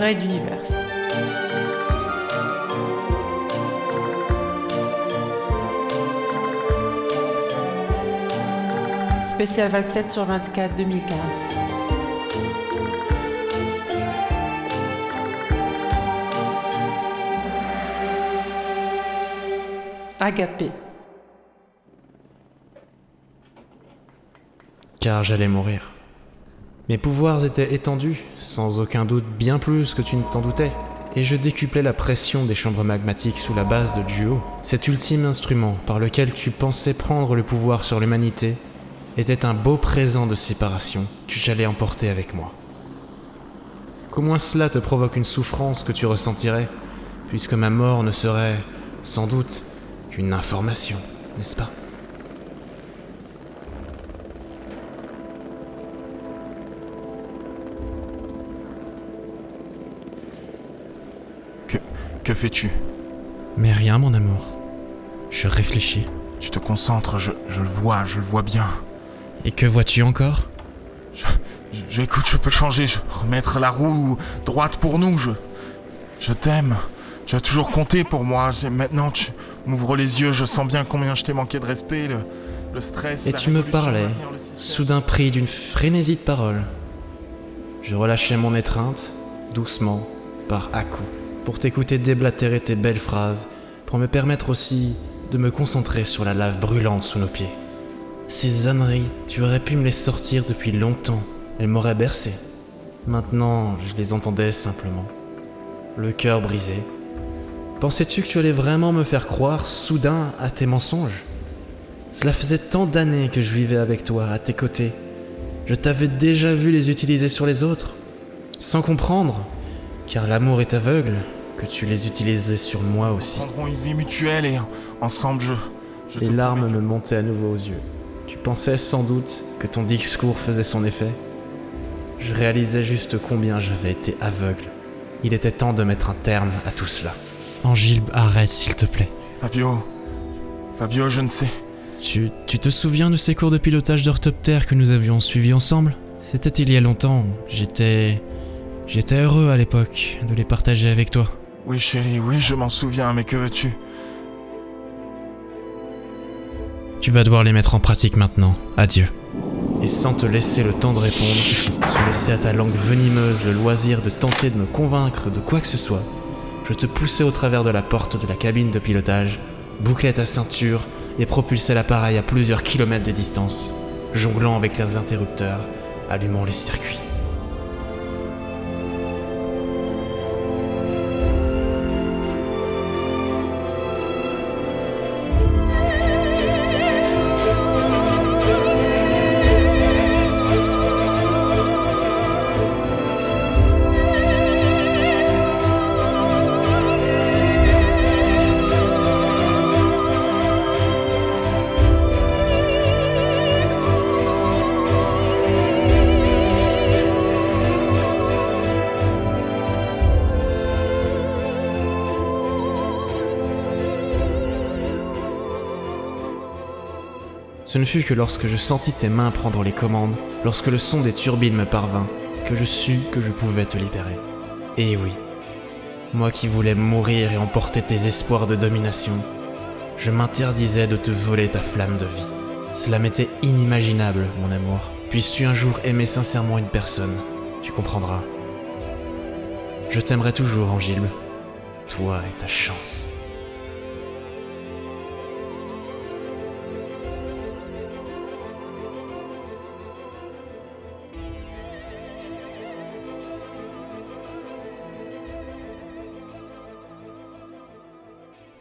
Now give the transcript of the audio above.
Raid d'univers. Spécial 27 sur 24 2015. Agapé. Car j'allais mourir. Mes pouvoirs étaient étendus, sans aucun doute bien plus que tu ne t'en doutais, et je décuplais la pression des chambres magmatiques sous la base de Duo. Cet ultime instrument par lequel tu pensais prendre le pouvoir sur l'humanité était un beau présent de séparation que j'allais emporter avec moi. Qu'au moins cela te provoque une souffrance que tu ressentirais, puisque ma mort ne serait, sans doute, qu'une information, n'est-ce pas? Que fais-tu Mais rien, mon amour. Je réfléchis. Tu te concentres, je, je le vois, je le vois bien. Et que vois-tu encore? Je, je- écoute, je peux changer, je remettre la roue droite pour nous. Je, je t'aime. Tu as toujours compté pour moi. Maintenant, tu m'ouvres les yeux. Je sens bien combien je t'ai manqué de respect. Le, le stress. Et la tu me parlais, soudain pris d'une frénésie de paroles. Je relâchais mon étreinte, doucement, par à-coups, pour t'écouter déblatérer tes belles phrases, pour me permettre aussi de me concentrer sur la lave brûlante sous nos pieds. Ces âneries, tu aurais pu me les sortir depuis longtemps. Elles m'auraient bercé. Maintenant, je les entendais simplement. Le cœur brisé. Pensais-tu que tu allais vraiment me faire croire soudain à tes mensonges? Cela faisait tant d'années que je vivais avec toi, à tes côtés. Je t'avais déjà vu les utiliser sur les autres, sans comprendre, car l'amour est aveugle, que tu les utilisais sur moi aussi. prendrons une vie mutuelle et ensemble, je. je Les larmes promets me montaient à nouveau aux yeux. Tu pensais sans doute que ton discours faisait son effet. Je réalisais juste combien j'avais été aveugle. Il était temps de mettre un terme à tout cela. Angile, arrête s'il te plaît. Fabio. Fabio, je ne sais. Tu, tu te souviens de ces cours de pilotage d'orthoptère que nous avions suivis ensemble? C'était il y a longtemps. J'étais. J'étais heureux à l'époque de les partager avec toi. Oui, chérie, oui, je m'en souviens, mais que veux-tu? Tu vas devoir les mettre en pratique maintenant. Adieu. Et sans te laisser le temps de répondre, sans laisser à ta langue venimeuse le loisir de tenter de me convaincre de quoi que ce soit, je te poussais au travers de la porte de la cabine de pilotage, bouclais ta ceinture et propulsais l'appareil à plusieurs kilomètres de distance, jonglant avec les interrupteurs, allumant les circuits. Ce ne fut que lorsque je sentis tes mains prendre les commandes, lorsque le son des turbines me parvint, que je sus que je pouvais te libérer. Et oui, moi qui voulais mourir et emporter tes espoirs de domination, je m'interdisais de te voler ta flamme de vie. Cela m'était inimaginable, mon amour. Puisses-tu un jour aimer sincèrement une personne, tu comprendras. Je t'aimerai toujours, Angile. Toi et ta chance.